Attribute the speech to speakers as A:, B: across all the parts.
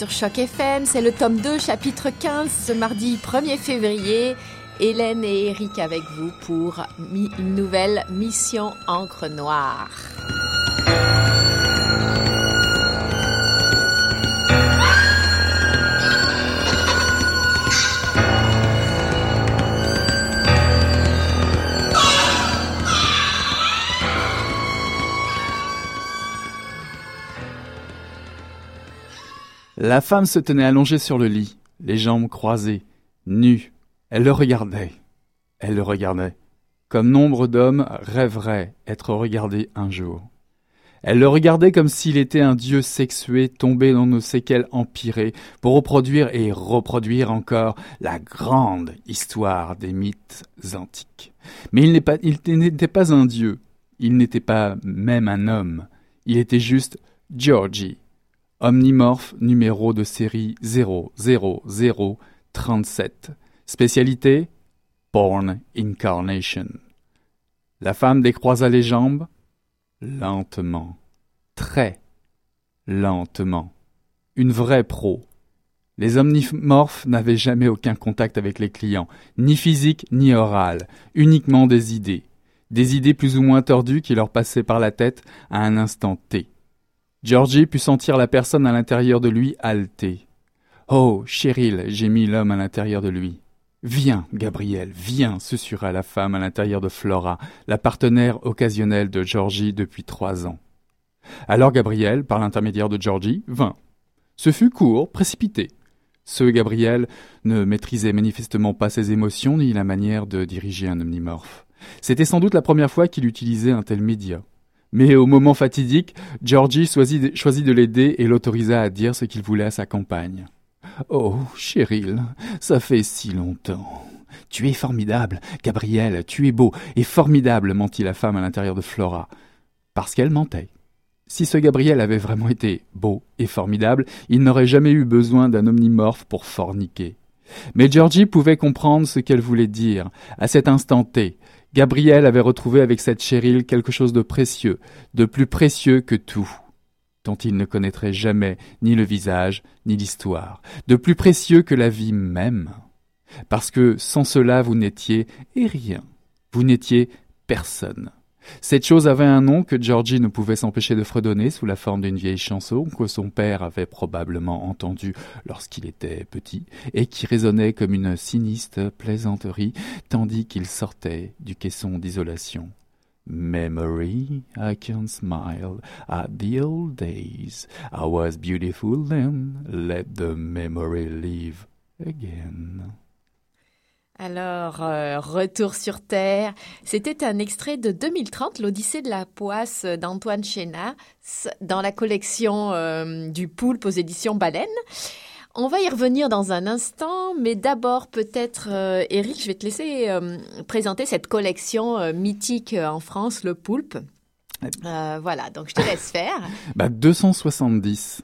A: sur Choc FM, c'est le tome 2, chapitre 15, ce mardi 1er février. Hélène et Eric avec vous pour une nouvelle mission encre noire.
B: La femme se tenait allongée sur le lit, les jambes croisées, nue. Elle le regardait. Elle le regardait. Comme nombre d'hommes rêveraient être regardés un jour. Elle le regardait comme s'il était un dieu sexué tombé dans nos séquelles empirées pour reproduire et reproduire encore la grande histoire des mythes antiques. Mais il n'était pas, pas un dieu. Il n'était pas même un homme. Il était juste Georgie, Omnimorphe numéro de série 00037. Spécialité Born Incarnation. La femme décroisa les jambes lentement, très lentement. Une vraie pro. Les omnimorphes n'avaient jamais aucun contact avec les clients, ni physique ni oral, uniquement des idées. Des idées plus ou moins tordues qui leur passaient par la tête à un instant T. Georgie put sentir la personne à l'intérieur de lui halter. Oh, Cheryl, gémit l'homme à l'intérieur de lui. Viens, Gabriel, viens, susurra la femme à l'intérieur de Flora, la partenaire occasionnelle de Georgie depuis trois ans. Alors Gabriel, par l'intermédiaire de Georgie, vint. Ce fut court, précipité. Ce Gabriel ne maîtrisait manifestement pas ses émotions ni la manière de diriger un omnimorphe. C'était sans doute la première fois qu'il utilisait un tel média. Mais au moment fatidique, Georgie choisit de l'aider et l'autorisa à dire ce qu'il voulait à sa compagne. Oh, Cheryl, ça fait si longtemps. Tu es formidable, Gabriel, tu es beau et formidable, mentit la femme à l'intérieur de Flora. Parce qu'elle mentait. Si ce Gabriel avait vraiment été beau et formidable, il n'aurait jamais eu besoin d'un omnimorphe pour forniquer. Mais Georgie pouvait comprendre ce qu'elle voulait dire. À cet instant T, Gabriel avait retrouvé avec cette Cheryl quelque chose de précieux, de plus précieux que tout, dont il ne connaîtrait jamais ni le visage, ni l'histoire, de plus précieux que la vie même. Parce que sans cela vous n'étiez et rien, vous n'étiez personne. Cette chose avait un nom que Georgie ne pouvait s'empêcher de fredonner sous la forme d'une vieille chanson que son père avait probablement entendue lorsqu'il était petit et qui résonnait comme une sinistre plaisanterie tandis qu'il sortait du caisson d'isolation. Memory, I can smile at the old days. I was beautiful then. Let the memory live again.
A: Alors, euh, retour sur Terre. C'était un extrait de 2030, l'Odyssée de la poisse d'Antoine Chénas, dans la collection euh, du Poulpe aux éditions Baleine. On va y revenir dans un instant, mais d'abord peut-être, euh, Eric, je vais te laisser présenter cette collection mythique en France, le Poulpe. voilà, donc je te laisse faire.
B: bah, 270.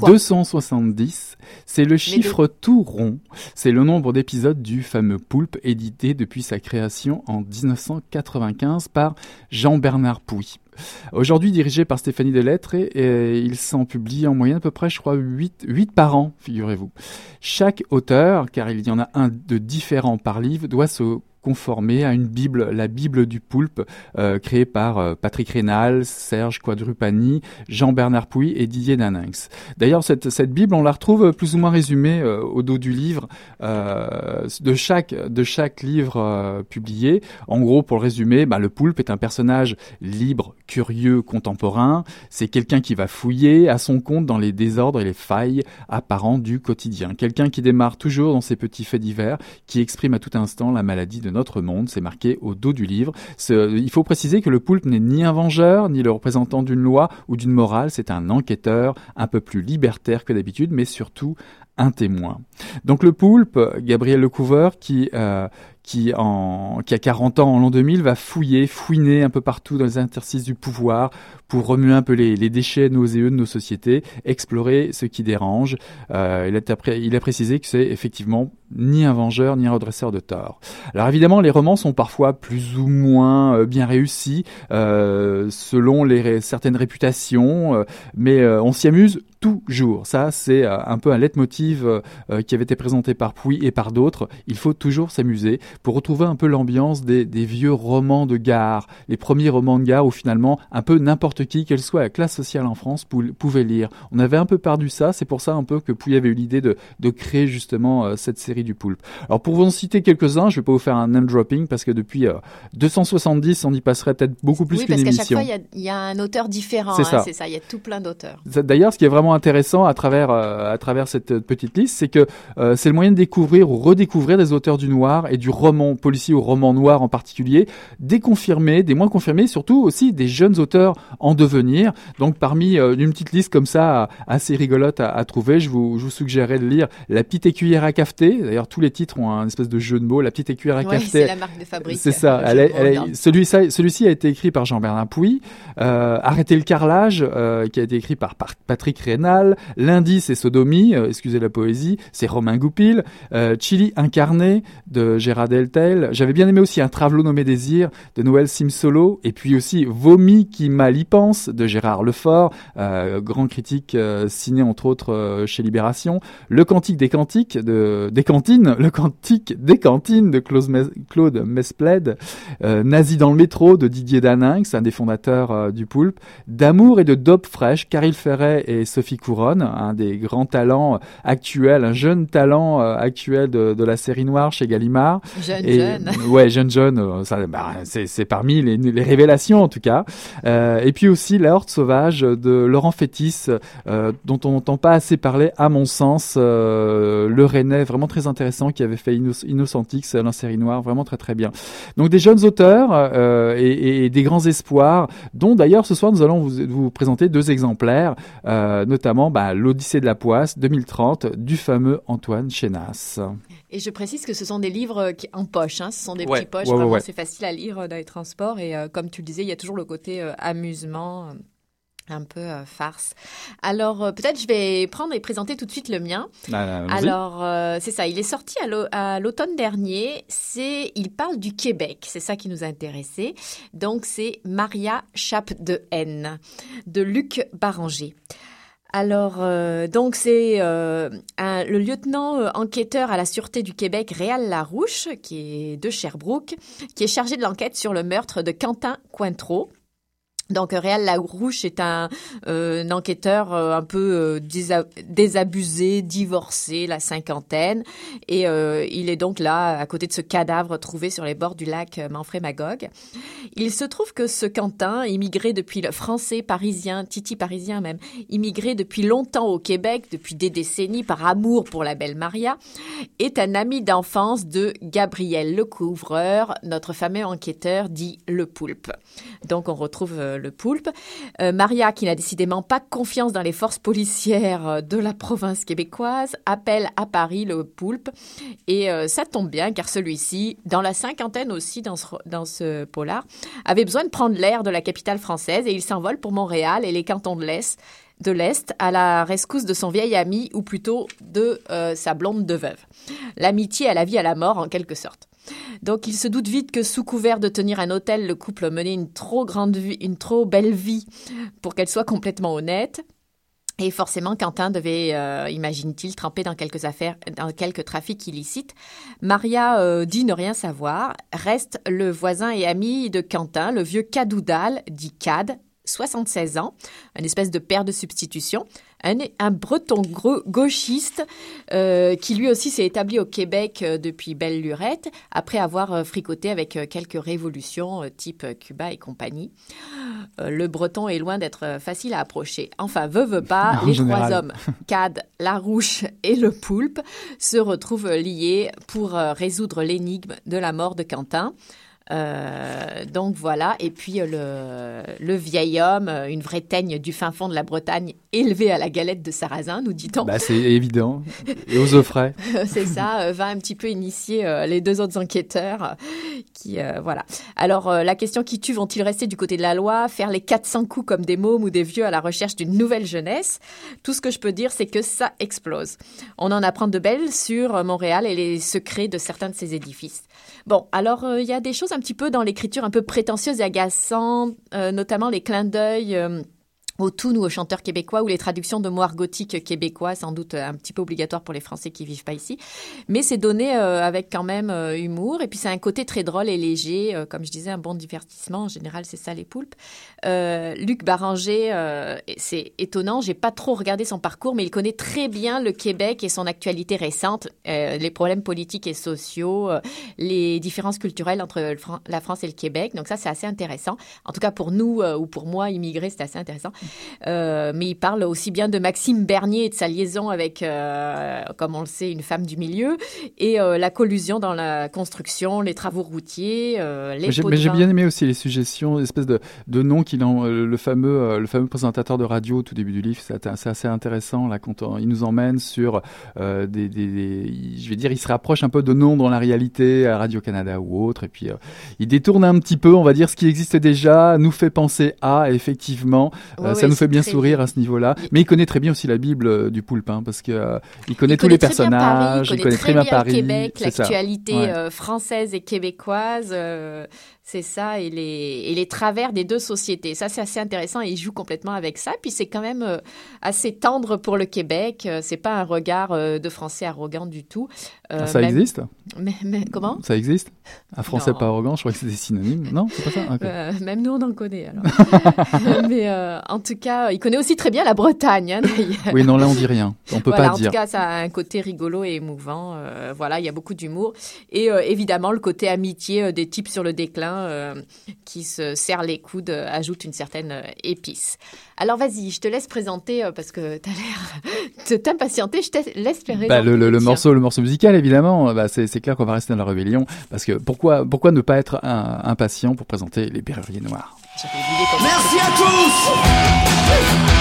B: 270, c'est le chiffre tout rond, c'est le nombre d'épisodes du fameux Poulpe édité depuis sa création en 1995 par Jean-Bernard Pouy. Aujourd'hui dirigé par Stéphanie Delettre et, il s'en publie en moyenne à peu près, je crois, 8, 8 par an, figurez-vous. Chaque auteur, car il y en a un de différent par livre, doit se conformé à une Bible, la Bible du poulpe, euh, créée par euh, Patrick Rénal, Serge Quadrupani, Jean-Bernard Pouy et Didier Naninx. D'ailleurs, cette, cette Bible, on la retrouve plus ou moins résumée euh, au dos du livre de chaque de chaque livre publié. En gros, pour le résumer, bah, le poulpe est un personnage libre, curieux, contemporain. C'est quelqu'un qui va fouiller à son compte dans les désordres et les failles apparents du quotidien. Quelqu'un qui démarre toujours dans ses petits faits divers, qui exprime à tout instant la maladie de notre monde, c'est marqué au dos du livre. Il faut préciser que le poulpe n'est ni un vengeur, ni le représentant d'une loi ou d'une morale, c'est un enquêteur un peu plus libertaire que d'habitude, mais surtout un témoin. Donc le poulpe, Gabriel Lecouvreur, qui euh, qui, a 40 ans en l'an 2000 va fouiller, fouiner un peu partout dans les interstices du pouvoir pour remuer un peu les, les déchets nauséeux de nos sociétés, explorer ce qui dérange. Euh, il, a, précisé que c'est effectivement ni un vengeur ni un redresseur de tort. Alors évidemment, les romans sont parfois plus ou moins euh, bien réussis selon certaines réputations, mais on s'y amuse toujours. Ça, c'est euh, un peu un leitmotiv euh, euh, qui avait été présenté par Pouy et par d'autres. Il faut toujours s'amuser pour retrouver un peu l'ambiance des, des, vieux romans de gare, les premiers romans de gare où finalement un peu n'importe qui, quelle soit la classe sociale en France, pouvait lire. On avait un peu perdu ça, c'est pour ça un peu que Pouy avait eu l'idée de, de, créer justement cette série du poulpe. Alors pour vous en citer quelques-uns, je vais pas vous faire un name dropping parce que depuis 270, on y passerait peut-être beaucoup plus
A: oui,
B: qu'une
A: émission.
B: Oui, parce qu'à
A: chaque fois, il y, y, a un auteur différent.
B: C'est
A: hein,
B: ça.
A: Il y a tout plein d'auteurs.
B: D'ailleurs, ce qui est vraiment intéressant à travers euh, à travers cette petite liste, c'est que euh, c'est le moyen de découvrir ou redécouvrir des auteurs du noir et du roman policier ou roman noir en particulier, des confirmés, des moins confirmés, surtout aussi des jeunes auteurs en devenir. Donc parmi euh, une petite liste comme ça assez rigolote à, à trouver, je vous, je vous suggérerais de lire La petite écuyère à cafeter. D'ailleurs, tous les titres ont un espèce de jeu de mots. La petite écuyère à
A: ouais,
B: cafeter.
A: C'est la marque de fabrique.
B: C'est ça. Celui, celui-ci a été écrit par Jean-Bernard Pouy. Euh, Arrêtez le carrelage, euh, qui a été écrit par, par Patrick Lundi, c'est Sodomie, euh, excusez la poésie, c'est Romain Goupil. Euh, Chili incarné de Gérard Deltel. J'avais bien aimé aussi un Travelot nommé Désir de Noël Simsolo. Et puis aussi Vomi qui mal y pense de Gérard Lefort, euh, grand critique ciné entre autres chez Libération. Le Cantique des Cantiques de des cantines, le Cantique des cantines de Claude, Claude Mesplède. Nazi dans le métro de Didier Daninx, un des fondateurs du Poulpe. D'amour et de dope fraîche, Caril Ferret et Sophie Couronne, un des grands talents actuels, un jeune talent euh, actuel de, de, la série noire chez Gallimard.
A: Jeune,
B: et,
A: jeune.
B: Ouais, jeune, jeune. Euh, ça, bah, c'est parmi les, les, révélations en tout cas. Euh, et puis aussi La Horte sauvage de Laurent Fétis, euh, dont on n'entend pas assez parler, à mon sens. Euh, le Rennais, vraiment très intéressant, qui avait fait Inno Innocentix, la série noire, vraiment très très bien. Donc des jeunes auteurs et, des grands espoirs, dont d'ailleurs ce soir nous allons vous, vous présenter deux exemplaires, euh, notamment bah, l'Odyssée de la Poisse 2030 du fameux Antoine Chénas.
A: Et je précise que ce sont des livres qui, en poche, hein, ce sont des
B: ouais,
A: petits poches,
B: ouais,
A: vraiment
B: ouais.
A: c'est facile à lire dans les transports et euh, comme tu le disais, il y a toujours le côté euh, amusement un peu euh, farce. Alors euh, peut-être je vais prendre et présenter tout de suite le mien.
B: Ah,
A: Alors euh, c'est ça, il est sorti à l'automne dernier. C'est, il parle du Québec, c'est ça qui nous a intéressé. Donc c'est Maria Chape de Haine de Luc Baranger. Alors, euh, donc c'est euh, le lieutenant euh, enquêteur à la Sûreté du Québec, Réal Larouche, qui est de Sherbrooke, qui est chargé de l'enquête sur le meurtre de Quentin Cointreau. Donc Réal Larouche est un, euh, enquêteur euh, un peu euh, désabusé, divorcé, la cinquantaine, et euh, il est donc là à côté de ce cadavre trouvé sur les bords du lac Manfred-Magog. Il se trouve que ce Quentin, immigré depuis le français parisien, Titi parisien même, immigré depuis longtemps au Québec, depuis des décennies par amour pour la belle Maria, est un ami d'enfance de Gabriel Lecouvreur, notre fameux enquêteur dit Le Poulpe. Donc on retrouve le poulpe. Euh, Maria, qui n'a décidément pas confiance dans les forces policières de la province québécoise, appelle à Paris le poulpe. Et euh, ça tombe bien, car celui-ci, dans la cinquantaine aussi, dans ce, dans ce polar, avait besoin de prendre l'air de la capitale française et il s'envole pour Montréal et les cantons de l'Est de l'Est à la rescousse de son vieil ami, ou plutôt de euh, sa blonde de veuve. L'amitié à la vie à la mort, en quelque sorte. Donc il se doute vite que sous couvert de tenir un hôtel, le couple menait une trop grande vie, une trop belle vie pour qu'elle soit complètement honnête. Et forcément, Quentin devait, euh, imagine-t-il, tremper dans quelques affaires, dans quelques trafics illicites. Maria euh, dit ne rien savoir. Reste le voisin et ami de Quentin, le vieux Cadoudal, dit Cad, 76 ans, une espèce de père de substitution, un, un breton gauchiste euh, qui lui aussi s'est établi au Québec euh, depuis belle lurette, après avoir euh, fricoté avec quelques révolutions type Cuba et compagnie. le breton est loin d'être facile à approcher. Enfin, veut, veut pas, les trois hommes, Cad, Larouche et le Poulpe, se retrouvent liés pour résoudre l'énigme de la mort de Quentin. Euh, donc voilà, et puis euh, le, le vieil homme, euh, une vraie teigne du fin fond de la Bretagne, élevé à la galette de sarrasin, nous dit-on.
B: Bah, c'est évident. Et aux œufs frais.
A: C'est ça, va un petit peu initier euh, les deux autres enquêteurs. qui euh, voilà. Alors la question qui tue, vont-ils rester du côté de la loi, faire les 400 coups comme des mômes ou des vieux à la recherche d'une nouvelle jeunesse? Tout ce que je peux dire, c'est que ça explose. On en apprend de belles sur Montréal et les secrets de certains de ses édifices. Bon, alors euh, il y a des choses un petit peu dans l'écriture un peu prétentieuse et agaçantes, euh, notamment les clins d'œil. euh, au Toon ou aux chanteurs québécois ou les traductions de mots argotiques québécois, sans doute un petit peu obligatoire pour les Français qui vivent pas ici. Mais c'est donné euh, avec quand même euh, humour et puis c'est un côté très drôle et léger, euh, comme je disais, un bon divertissement. En général, c'est ça les poulpes. Luc Baranger, c'est étonnant, j'ai pas trop regardé son parcours, mais il connaît très bien le Québec et son actualité récente, les problèmes politiques et sociaux, les différences culturelles entre la France et le Québec. Donc ça, c'est assez intéressant. En tout cas pour nous ou pour moi, immigrés, c'est assez intéressant. Euh, mais il parle aussi bien de Maxime Bernier et de sa liaison avec, euh, comme on le sait, une femme du milieu, et euh, la collusion dans la construction, les travaux routiers, les
B: Mais j'ai bien aimé aussi les suggestions, l'espèce de, de nom qu'il en, le fameux, le fameux présentateur de radio au tout début du livre, c'est assez intéressant là quand il nous emmène sur des, des, je vais dire, il se rapproche un peu de noms dans la réalité à Radio Canada ou autre, et puis il détourne un petit peu, on va dire, ce qui existe déjà, nous fait penser à effectivement ça nous fait bien sourire à ce niveau-là. Mais il connaît très bien aussi la Bible euh, du poulpin parce que euh, il connaît tous les personnages,
A: il connaît, très, bien, Paris, Québec, l'actualité euh, française et québécoise. C'est ça, et les, et les travers des deux sociétés. Ça, c'est assez intéressant et il joue complètement avec ça. Puis c'est quand même euh, assez tendre pour le Québec. Euh, c'est pas un regard euh, de français arrogant du tout.
B: Ah, ça existe
A: mais, mais, Comment?
B: Ça existe? Un français pas arrogant, je crois que c'est des synonymes. Non, c'est pas
A: ça Même nous, on en connaît alors. mais en tout cas, il connaît aussi très bien la Bretagne. Hein,
B: oui, non, là, on dit rien. On peut
A: pas
B: dire.
A: En tout cas, ça a un côté rigolo et émouvant. voilà, il y a beaucoup d'humour. Et évidemment, le côté amitié des types sur le déclin euh, qui se serre les coudes euh, ajoute une certaine euh, épice. Alors vas-y, je te laisse présenter parce que tu as l'air de t'impatienter. Je te laisse faire
B: bah, le, le, morceau, le morceau musical, évidemment. Bah, c'est, clair qu'on va rester dans la rébellion parce que pourquoi, pourquoi ne pas être impatient pour présenter les Berruriers Noirs?
C: Merci à tous.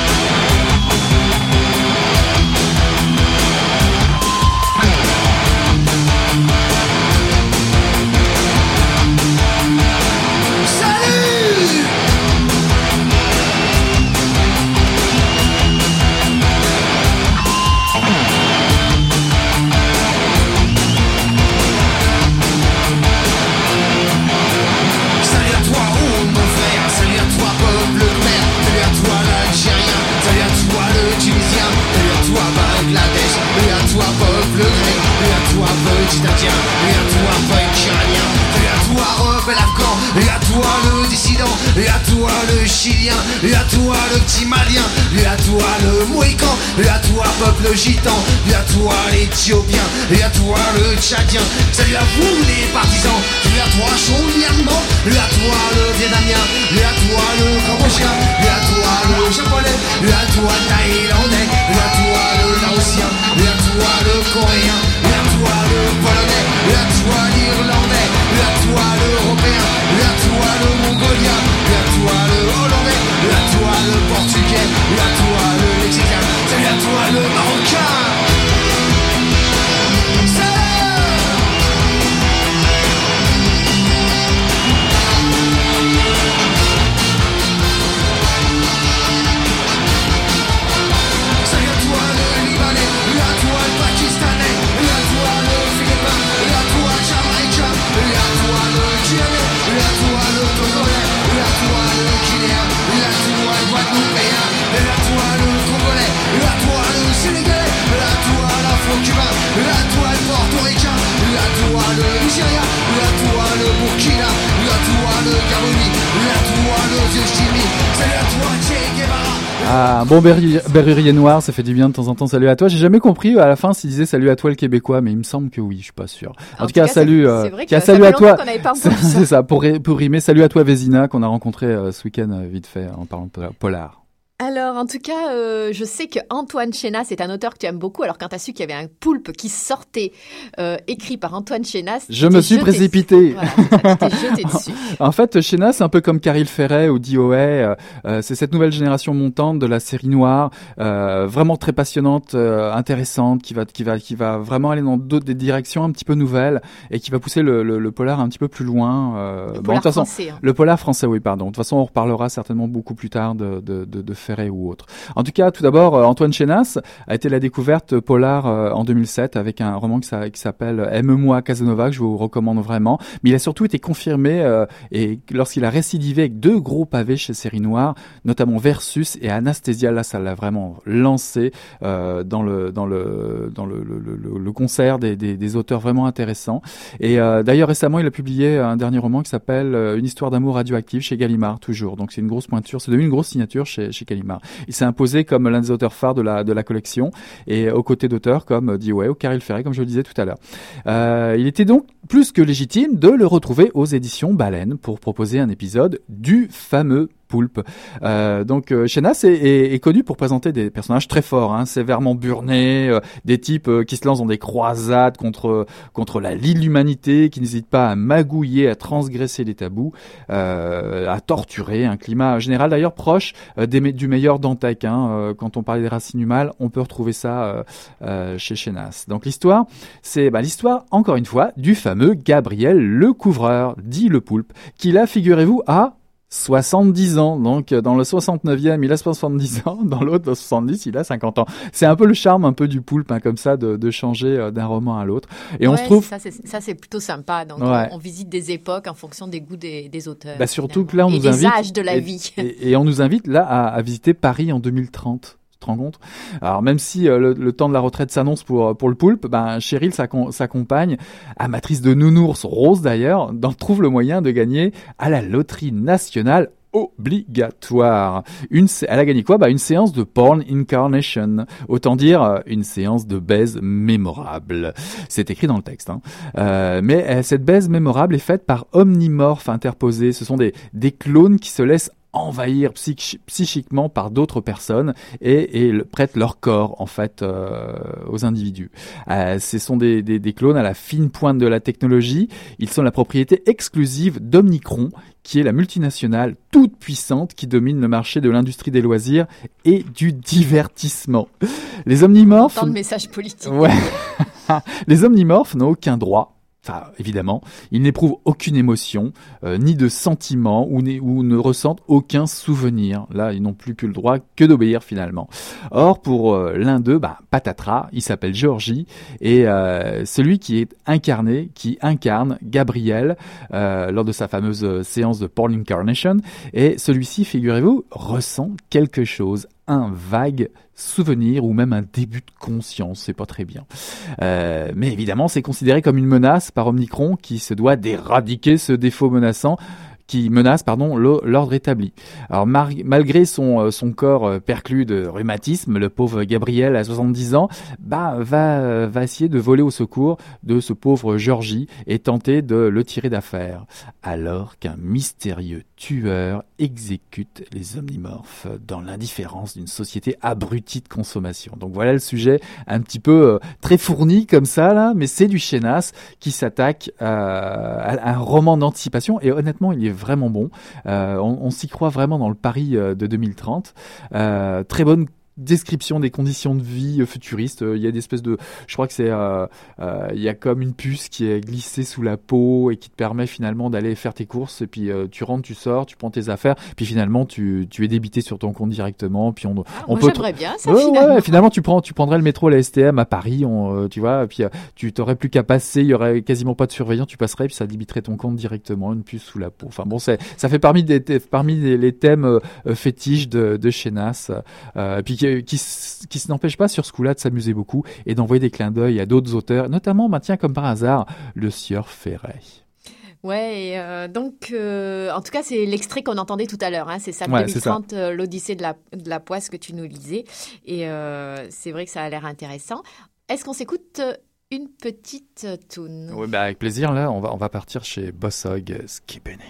C: Toi l'éthiopien, et à toi le tchadien. Salut à vous les partisans, et à toi Chaudièrement, et à toi le vietnamien, et à toi le cambodgien, et à toi le japonais, et à toi le thaïlandais, et à toi
B: Bon berrurier noir, ça fait du bien de temps en temps. Salut à toi. J'ai jamais compris à la fin s'il disait salut à toi le Québécois, mais il me semble que oui, je suis pas sûr. En, tout, cas, salut, euh, salut à toi. C'est ça pour, pour rimer. Salut à toi Vézina qu'on a rencontré euh, ce week-end euh, vite fait en parlant de polar.
A: Alors, en tout cas, euh, je sais que Antoine Chénas c'est un auteur que tu aimes beaucoup. Alors, quand tu as su qu'il y avait un poulpe qui sortait, euh, écrit par Antoine Chénas,
B: je me suis précipité. jeté dessus. en fait, Chénas, c'est un peu comme Caril Ferret ou DOA. Euh, c'est cette nouvelle génération montante de la série noire, vraiment très passionnante, intéressante, qui va, qui va, qui va vraiment aller dans d'autres des directions un petit peu nouvelles et qui va pousser le, le, le polar un petit peu plus loin.
A: le polar français. Hein.
B: Le polar français, oui, pardon. De toute façon, on reparlera certainement beaucoup plus tard de, de, de, de En tout cas, tout d'abord, Antoine Chenas a été la découverte polar en 2007 avec un roman qui s'appelle Aime-moi Casanova que je vous recommande vraiment. Mais il a surtout été confirmé et lorsqu'il a récidivé avec deux gros pavés chez Série Noire, notamment Versus et Anastasia, là ça l'a vraiment lancé dans le concert des, auteurs vraiment intéressants. Et d'ailleurs récemment, il a publié un dernier roman qui s'appelle Une histoire d'amour radioactive chez Gallimard toujours. Donc c'est une grosse pointure, c'est devenu une grosse signature chez, chez Gallimard. Il s'est imposé comme l'un des auteurs phares de la, collection et aux côtés d'auteurs comme Dewey ou Caril Ferret, comme je le disais tout à l'heure. Euh, il était donc plus que légitime de le retrouver aux éditions Baleine pour proposer un épisode du fameux Poulpe. Euh, donc euh, Shenas est, connu pour présenter des personnages très forts, hein, sévèrement burnés, euh, des types euh, qui se lancent dans des croisades contre contre la l'humanité, qui n'hésitent pas à magouiller, à transgresser les tabous, à torturer. Un climat général d'ailleurs proche du meilleur Dantec. Hein, quand on parlait des racines mal, on peut retrouver ça chez Shenas. Donc l'histoire, c'est bah, l'histoire encore une fois du fameux Gabriel le couvreur, dit le Poulpe, qui là, figurez-vous, a 70 ans. Donc, dans le 69e, il a 70 ans. Dans l'autre, le 70, il a 50 ans. C'est un peu le charme, un peu du poulpe, hein, comme ça, de, de changer euh, d'un roman à l'autre.
A: Et on se trouve. Ça, c'est plutôt sympa. Donc, on, visite des époques en fonction des goûts des, des auteurs.
B: Bah, surtout que là, on nous invite.
A: des âges de la vie.
B: Et, et, on nous invite là à, à visiter Paris en 2030 te compte Alors même si euh, le, temps de la retraite s'annonce pour euh, pour le poulpe, ben Cheryl sa, compagne, amatrice de nounours rose d'ailleurs, trouve le moyen de gagner à la loterie nationale obligatoire. Une, elle a gagné quoi? Bah, Une séance de porn incarnation. Autant dire euh, une séance de baise mémorable. C'est écrit dans le texte. Hein. Mais cette baise mémorable est faite par omnimorphes interposés. Ce sont des, des clones qui se laissent envahir psychiquement par d'autres personnes et, et, prêtent leur corps en fait euh, aux individus. Euh, ce sont des, des, des, clones à la fine pointe de la technologie. Ils sont la propriété exclusive d'Omnicron, qui est la multinationale toute puissante qui domine le marché de l'industrie des loisirs et du divertissement. Les omnimorphes.
A: Tant de messages politiques.
B: Ouais. Les omnimorphes n'ont aucun droit Enfin, évidemment, ils n'éprouvent aucune émotion, euh, ni de sentiment, ou, ne ressentent aucun souvenir. Là, ils n'ont plus que le droit que d'obéir finalement. Or, pour euh, l'un d'eux, bah, patatras, il s'appelle Georgie, et euh, celui qui est incarné, qui incarne Gabriel lors de sa fameuse séance de Paul Incarnation, et celui-ci, figurez-vous, ressent quelque chose, un vague souvenir ou même un début de conscience, c'est pas très bien. Euh, mais évidemment, c'est considéré comme une menace par Omnicron qui se doit d'éradiquer ce défaut menaçant qui menace pardon l'ordre établi. Alors malgré son euh, corps euh, perclus de rhumatisme, le pauvre Gabriel à 70 ans bah va va essayer de voler au secours de ce pauvre Georgie et tenter de le tirer d'affaire alors qu'un mystérieux tueur exécute les omnimorphes dans l'indifférence d'une société abrutie de consommation. Donc voilà le sujet un petit peu très fourni comme ça là, mais c'est du Chenas qui s'attaque à un roman d'anticipation et honnêtement il est vraiment bon. Euh, on, on s'y croit vraiment dans le Paris euh, de 2030. Euh, très bonne description des conditions de vie euh, futuristes. Euh, il y a des espèces de, je crois que c'est, euh, il y a comme une puce qui est glissée sous la peau et qui te permet finalement d'aller faire tes courses. Et puis tu rentres, tu sors, tu prends tes affaires, puis finalement tu, tu es débité sur ton compte directement. Puis on,
A: ah,
B: on
A: peut. J'aimerais bien ça. finalement.
B: Ouais, finalement tu prends, tu prendrais le métro, la STM à Paris, on, tu vois. Puis tu t'aurais plus qu'à passer, il y aurait quasiment pas de surveillant, tu passerais, puis ça débiterait ton compte directement, une puce sous la peau. Enfin bon, c'est, ça fait parmi des, parmi les, thèmes fétiches de, de chez NAS. puis qui, qui, n'empêche pas sur ce coup-là de s'amuser beaucoup et d'envoyer des clins d'œil à d'autres auteurs, notamment, bah, tiens, comme par hasard, le sieur Ferret.
A: Ouais, euh, donc euh, en tout cas c'est l'extrait qu'on entendait tout à l'heure, hein, c'est ça, 2030, euh, l'Odyssée de la, de la poisse que tu nous lisais, et c'est vrai que ça a l'air intéressant. Est-ce qu'on s'écoute une petite tune
B: Oui, bah avec plaisir, là on va, on va partir chez Bossog Skibbenny.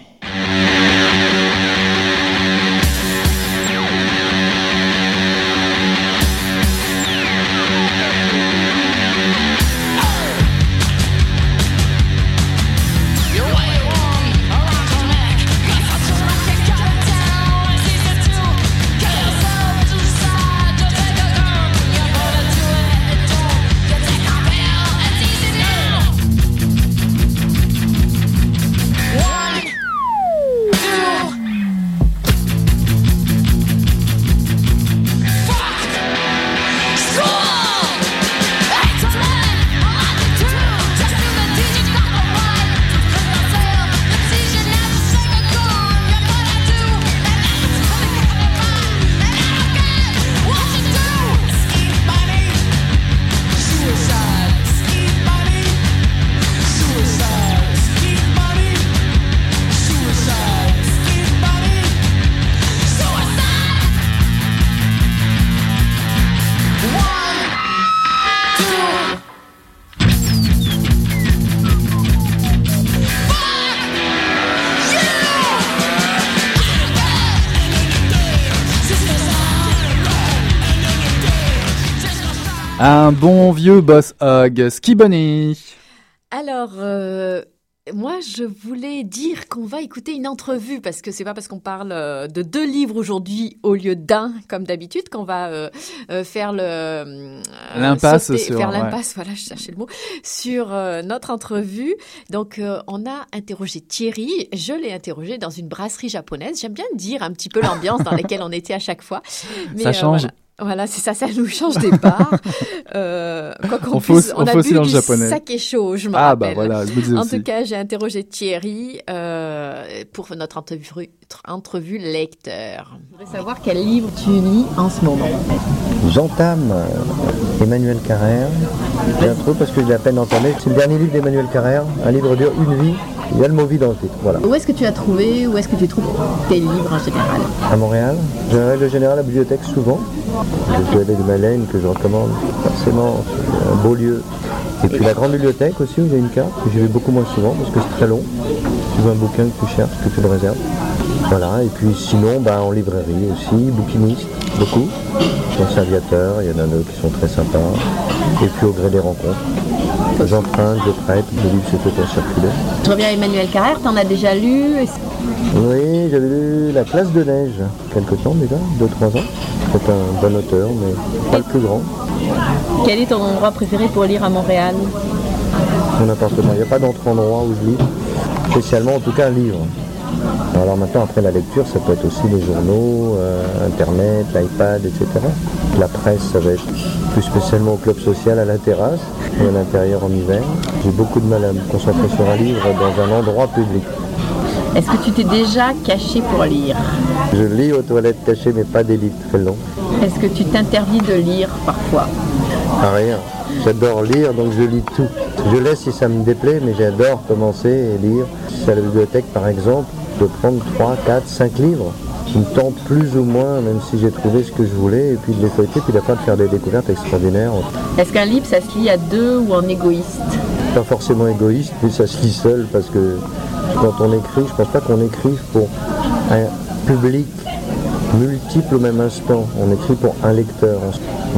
B: Bon vieux boss hog, Ski Bunny.
A: Alors, euh, moi, je voulais dire qu'on va écouter une entrevue parce que c'est pas parce qu'on parle euh, de deux livres aujourd'hui au lieu d'un, comme d'habitude, qu'on va euh, euh, faire le
B: L'impasse
A: faire
B: ouais.
A: l'impasse. Voilà, je cherchais le mot sur notre entrevue. Donc, on a interrogé Thierry. Je l'ai interrogé dans une brasserie japonaise. J'aime bien dire un petit peu l'ambiance dans laquelle on était à chaque fois. Mais,
B: Ça change.
A: voilà. Voilà, c'est ça, ça nous change des bars. Euh, quoi qu'on
B: On
A: puisse- on,
B: on
A: a bu du
B: japonais.
A: saké chaud, je me
B: Ah bah
A: rappelle.
B: voilà, je me disais
A: En
B: aussi.
A: tout cas, j'ai interrogé Thierry euh, pour notre entrevue, entrevue lecteur. Je voudrais savoir quel livre tu lis en ce moment.
D: J'entame euh, Emmanuel Carrère. J'ai un parce que j'ai à peine entamé. C'est le dernier livre d'Emmanuel Carrère. Un livre dure une vie. Il y a le mot vie dans le titre. Voilà.
A: Où est-ce que tu as trouvé, où est-ce que tu trouves tes livres en général?
D: À Montréal. J'ai en règle générale à la bibliothèque souvent. Je suis allé de Malène que je recommande forcément. Un beau lieu. Et puis la grande bibliothèque aussi où j'ai une carte que j'y vais beaucoup moins souvent parce que c'est très long. Tu veux un bouquin que tu cherches, que tu le réserves. Voilà, et puis sinon, bah, en librairie aussi, bouquiniste, beaucoup. Dans aviateur, il y en a d'autres qui sont très sympas. Et puis au gré des rencontres. J'emprunte, je prête, le livre se fait à circuler.
A: Je reviens à Emmanuel Carrère, t'en as déjà lu
D: Oui, j'avais lu La place de neige, quelque temps déjà, 2-3 ans. C'est un bon auteur, mais pas le plus grand.
A: Quel est ton endroit préféré pour lire à Montréal?
D: Mon appartement, il n'y a pas d'autre endroit où je lis, spécialement en tout cas un livre. Alors maintenant, après la lecture, ça peut être aussi les journaux, euh, Internet, l'iPad, etc. La presse, ça va être plus spécialement au club social à la terrasse ou à l'intérieur en hiver. J'ai beaucoup de mal à me concentrer sur un livre dans un endroit public.
A: Est-ce que tu t'es déjà caché pour lire
D: Je lis aux toilettes cachées, mais pas des livres très longs.
A: Est-ce que tu t'interdis de lire parfois?
D: À rien. J'adore lire, donc je lis tout. Je laisse si ça me déplaît, mais j'adore commencer et lire. À la bibliothèque, par exemple, de prendre 3, 4, 5 livres qui me tentent plus ou moins, même si j'ai trouvé ce que je voulais, et puis de les feuilleter, puis d'après de faire des découvertes extraordinaires.
A: Est-ce qu'un livre, ça se lit à deux ou en égoïste?
D: Pas forcément égoïste, mais ça se lit seul, parce que quand on écrit, je pense pas qu'on écrive pour un public multiple au même instant. On écrit pour un lecteur.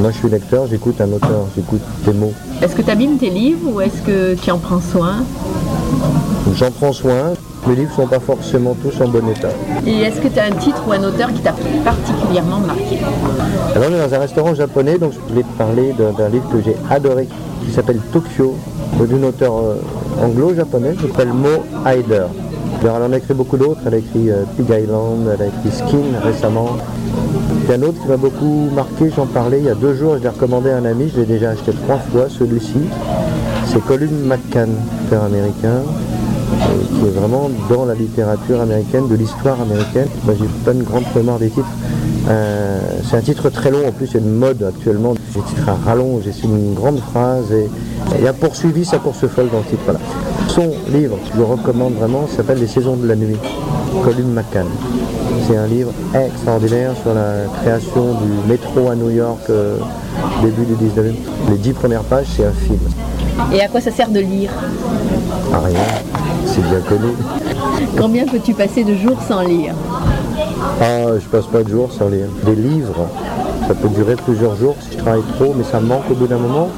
D: Moi, je suis lecteur, j'écoute un auteur, j'écoute des mots.
A: Est-ce que tu abîmes tes livres ou est-ce que tu en prends soin
D: J'en prends soin. Mes livres sont pas forcément tous en bon état.
A: Et est-ce que tu as un titre ou un auteur qui t'a particulièrement marqué?
D: Alors on est dans un restaurant japonais, donc je voulais te parler d'un livre que j'ai adoré, qui s'appelle Tokyo, d'une auteure euh, anglo-japonaise, qui s'appelle Mo Heider. Alors elle en a écrit beaucoup d'autres, elle a écrit euh, Pig Island, elle a écrit Skin récemment. Il y a un autre qui m'a beaucoup marqué, j'en parlais il y a deux jours, je l'ai recommandé à un ami, je l'ai déjà acheté trois fois, celui-ci. C'est Colum McCann, auteur américain, euh, qui est vraiment dans la littérature américaine, de l'histoire américaine. Moi, j'ai pas une grande mémoire des titres. Euh, c'est un titre très long, en plus, a une mode actuellement. Des titres à rallonge, c'est une grande phrase, et il a poursuivi sa course folle dans le titre. Son livre, je le recommande vraiment, s'appelle Les saisons de la nuit, Colin McCann. C'est un livre extraordinaire sur la création du métro à New York, euh, début du 19e. Les dix premières pages, c'est un film.
A: Et à quoi ça sert de lire?
D: À rien, c'est bien connu.
A: Combien peux-tu passer de jours sans lire?
D: Ah, je passe pas de jours sans lire. Des livres, ça peut durer plusieurs jours si je travaille trop, mais ça me manque au bout d'un moment.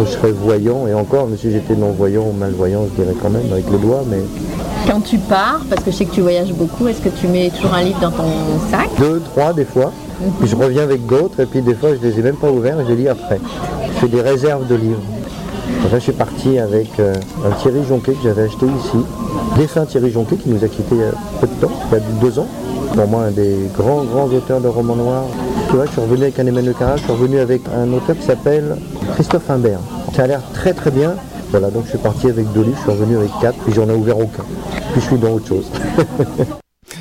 D: Donc je serais voyant, et encore, mais si j'étais non-voyant ou malvoyant, je dirais quand même avec les doigts, mais
A: Quand tu pars, parce que je sais que tu voyages beaucoup, est-ce que tu mets toujours un livre dans ton sac?
D: Deux, trois des fois. Puis je reviens avec d'autres, et puis des fois je les ai même pas ouverts et je les lis après. Je fais des réserves de livres. Enfin, je suis parti avec euh, un Thierry Jonquet que j'avais acheté ici. Défunt Thierry Jonquet qui nous a quittés il y a peu de temps, il y a deux ans. Pour moi, un des grands, grands auteurs de romans noirs. Tu vois, je suis revenu avec un Emmanuel Carrère, je suis revenu avec un auteur qui s'appelle Christophe Imbert. Ça a l'air très très bien. Voilà, donc je suis parti avec deux livres, je suis revenu avec quatre, puis j'en ai ouvert aucun. Puis je suis dans autre chose.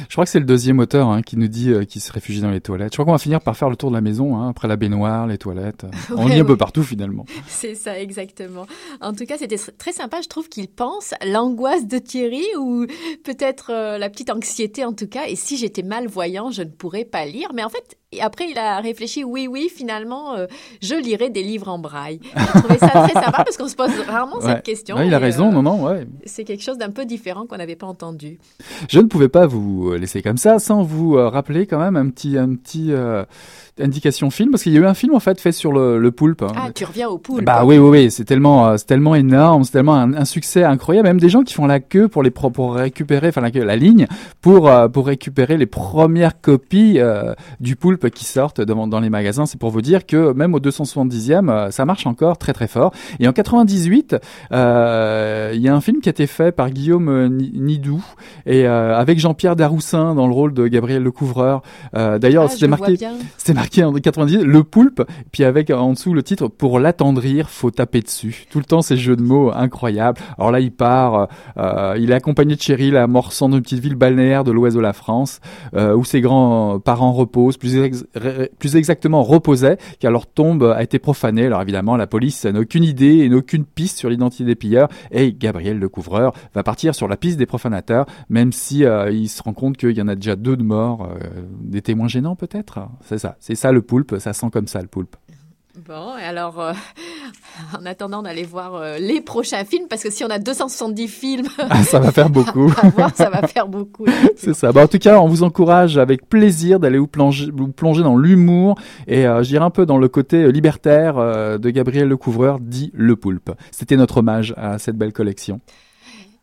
B: Je crois que c'est le deuxième auteur hein, qui nous dit euh, qu'il se réfugie dans les toilettes. Je crois qu'on va finir par faire le tour de la maison, hein, après la baignoire, les toilettes. On
A: Ouais,
B: lit un peu
A: ouais.
B: partout finalement.
A: C'est ça, exactement. En tout cas, c'était très sympa. Je trouve qu'il pense l'angoisse de Thierry ou peut-être euh, la petite anxiété en tout cas. Et si j'étais malvoyant, je ne pourrais pas lire. Mais en fait, Et après, il a réfléchi, oui, oui, finalement, euh, je lirai des livres en braille. J'ai trouvé ça très sympa parce qu'on se pose rarement
B: Ouais.
A: cette question.
B: Ouais, il a raison,
A: euh,
B: non, non, ouais.
A: C'est quelque chose d'un peu différent qu'on n'avait pas entendu.
B: Je ne pouvais pas vous laisser comme ça sans vous euh, rappeler quand même un petit, un petit euh, indication film parce qu'il y a eu un film en fait fait sur le, le poulpe. hein.
A: Ah, tu reviens au poule.
B: Bah oui, oui, oui, c'est tellement, euh, c'est tellement énorme, c'est tellement un, un succès incroyable. Même des gens qui font la queue pour les pour récupérer, enfin la queue, la ligne pour euh, pour récupérer les premières copies euh, du poulpe qui sortent devant, dans les magasins. C'est pour vous dire que même au 270e, euh, ça marche encore très très fort. Et en 98, euh, il y a un film qui a été fait par Guillaume Ni- Nidou et euh, avec Jean-Pierre Daroussin dans le rôle de Gabriel Lecouvreur. D'ailleurs,
A: Ah,
B: marqué. C'était marqué en 90, le poulpe, puis avec euh, en dessous le titre pour l'attendrir, faut taper dessus. Tout le temps ces jeux de mots incroyables. Alors là, il part, euh, il est accompagné de Cheryl à Morsan, d'une petite ville balnéaire de l'ouest de la France, euh, où ses grands-parents reposent, plus, plus exactement reposaient, car leur tombe a été profanée. Alors évidemment, la police n'a aucune idée et n'a aucune piste sur l'identité des pilleurs, et Gabriel le couvreur va partir sur la piste des profanateurs, même si euh, il se rend compte qu'il y en a déjà deux de morts, euh, des témoins gênants peut-être. C'est ça, c'est ça le poulpe, ça sent comme ça le poulpe.
A: Bon, et alors, euh, en attendant d'aller voir euh, les prochains films, parce que si on a 270 films
B: Ah, ça va faire beaucoup.
A: à voir, ça va faire beaucoup.
B: C'est ça. Bah, en tout cas, on vous encourage avec plaisir d'aller vous plonger, vous plonger dans l'humour et euh, je dirais un peu dans le côté euh, libertaire de Gabriel Lecouvreur, dit Le Poulpe. C'était notre hommage à cette belle collection.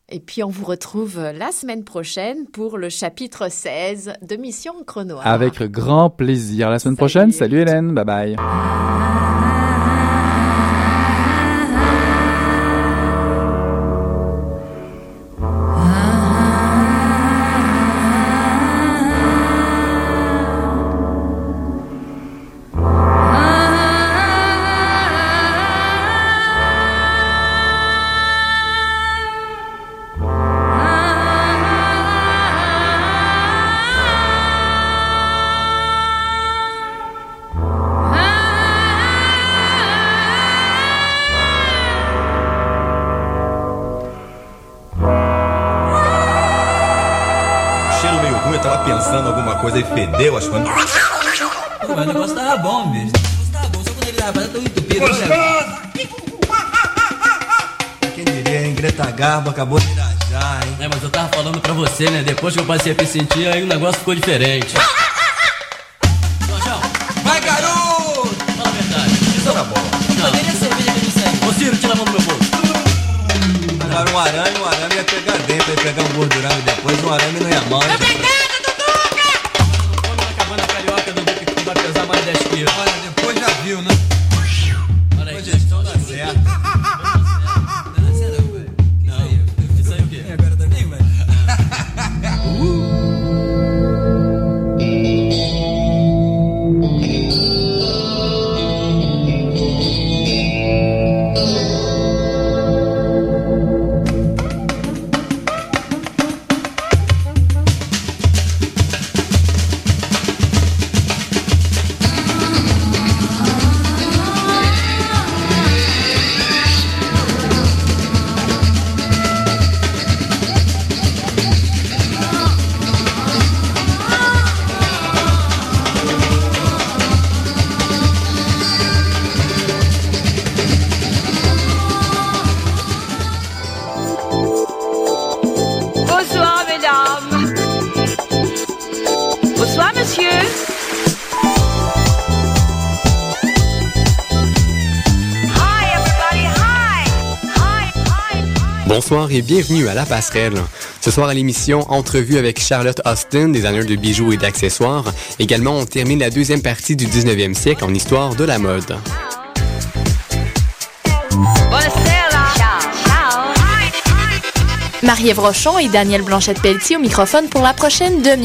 A: Et puis, on vous retrouve euh, la semaine prochaine pour le chapitre 16 de Mission Chrono.
B: Avec grand plaisir. La semaine
A: Salut.
B: prochaine, salut Hélène, bye bye.
E: E fedeu as coisas.
F: Pô, mas o negócio tava bom, bicho. O negócio tava bom, só quando ele tava tão entupido. Olha,
E: Quem diria, hein? Greta Garbo acabou de irajar, hein?
F: É, mas eu tava falando pra você, né? Depois que eu passei a me sentir, aí o negócio ficou diferente. Jorjão,
E: Vai, garoto!
F: fala a verdade.
E: Isso era bom.
F: Não, nem a cerveja que ele segue. Ô, Ciro, tira a mão do meu bolso.
E: Agora um arame, um arame ia pegar dentro, ia pegar um gordurão e depois um arame não ia mal. né?
G: Et bienvenue à La Passerelle. Ce soir à l'émission, entrevue avec Charlotte Austin, designer de bijoux et d'accessoires. Également, on termine la deuxième partie du 19e siècle en histoire de la mode.
H: Hi.
I: Marie-Ève Rochon et Daniel Blanchette-Pelletier au microphone pour la prochaine demi